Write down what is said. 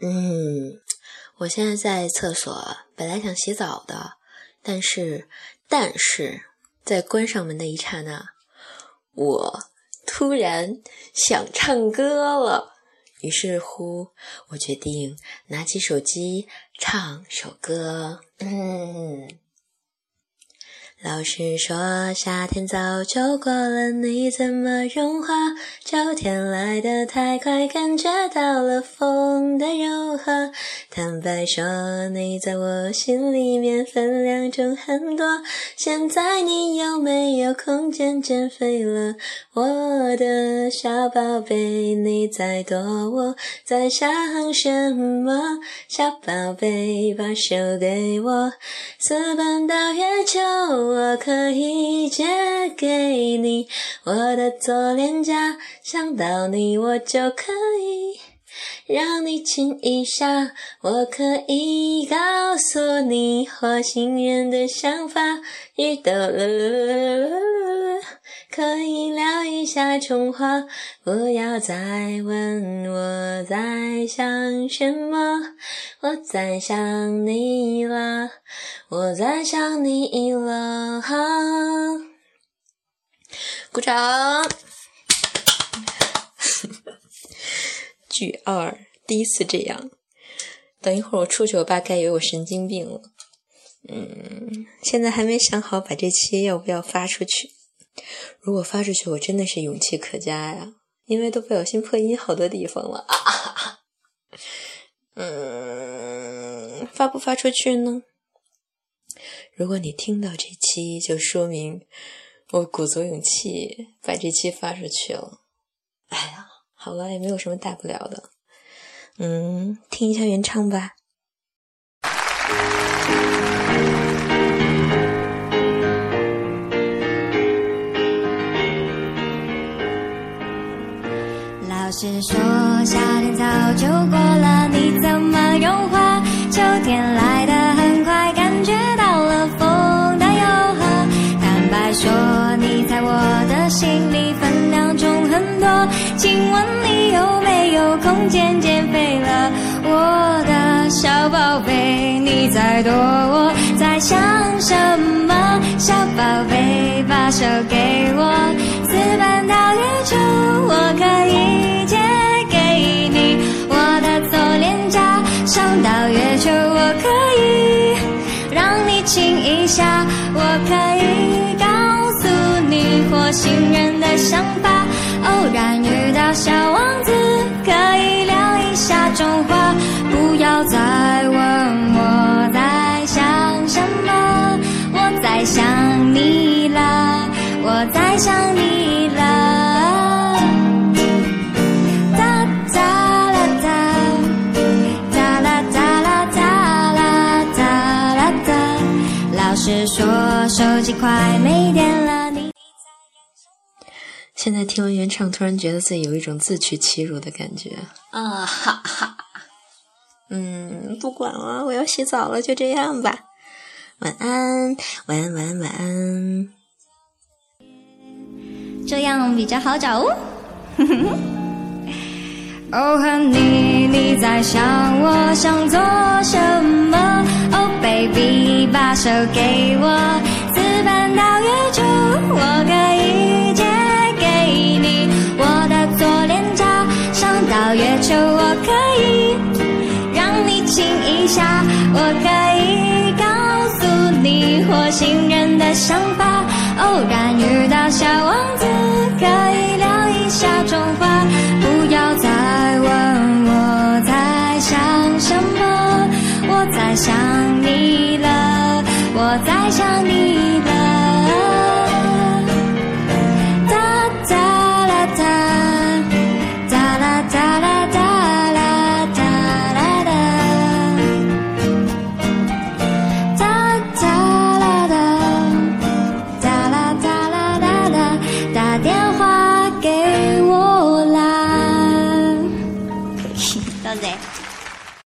嗯，我现在在厕所，本来想洗澡的，但是，但是在关上门的一刹那，我突然想唱歌了。于是乎，我决定拿起手机唱首歌。嗯。老师说夏天早就过了，你怎么融化？秋天来得太快，感觉到了风的柔和。坦白说，你在我心里面分量重很多。现在你有没有空间减肥了，我的小宝贝？你在躲我在想什么？小宝贝，把手给我，私奔到月球。我可以借给你我的左脸颊，想到你我就可以让你亲一下。我可以告诉你火星人的想法，雨都可以聊一下童话。不要再问我在想什么，我在想你了。我在想你了，哈！鼓掌。句二，第一次这样。等一会儿我出去，我爸该以为我神经病了。嗯，现在还没想好把这期要不要发出去。如果发出去，我真的是勇气可嘉呀，因为都不小心破音好多地方了。嗯，发不发出去呢？如果你听到这期，就说明我鼓足勇气把这期发出去了。哎呀，好了，也没有什么大不了的。嗯，听一下原唱吧。老师说夏天早就过了，你怎么融化？秋天来的很快。感觉到了风的诱惑。坦白说你在我的心里分量重很多，请问宝贝，你在躲我在想什么？小宝贝，把手给我，私奔到月球，我可以借给你我的左脸颊，上到月球，我可以让你亲一下，我可以告诉你。火星人的想法，偶然遇到小王子，可以聊下中话。不要再问我在想什么，我在想你了，我在想你了。哒哒啦哒，哒啦哒啦哒啦哒啦哒。老师说手机快没电了。现在听完原唱，突然觉得自己有一种自取其辱的感觉啊！哈哈，嗯，不管了，我要洗澡了，就这样吧。晚安，晚安，晚安，晚安。这样比较好找哦。哦，和你，你在想我想做什么？Oh baby，把手给我。亲一下，我可以告诉你火星人的想法。偶然遇到小王子，可以聊一下中华。不要再问我在想什么，我在想你了，我在想。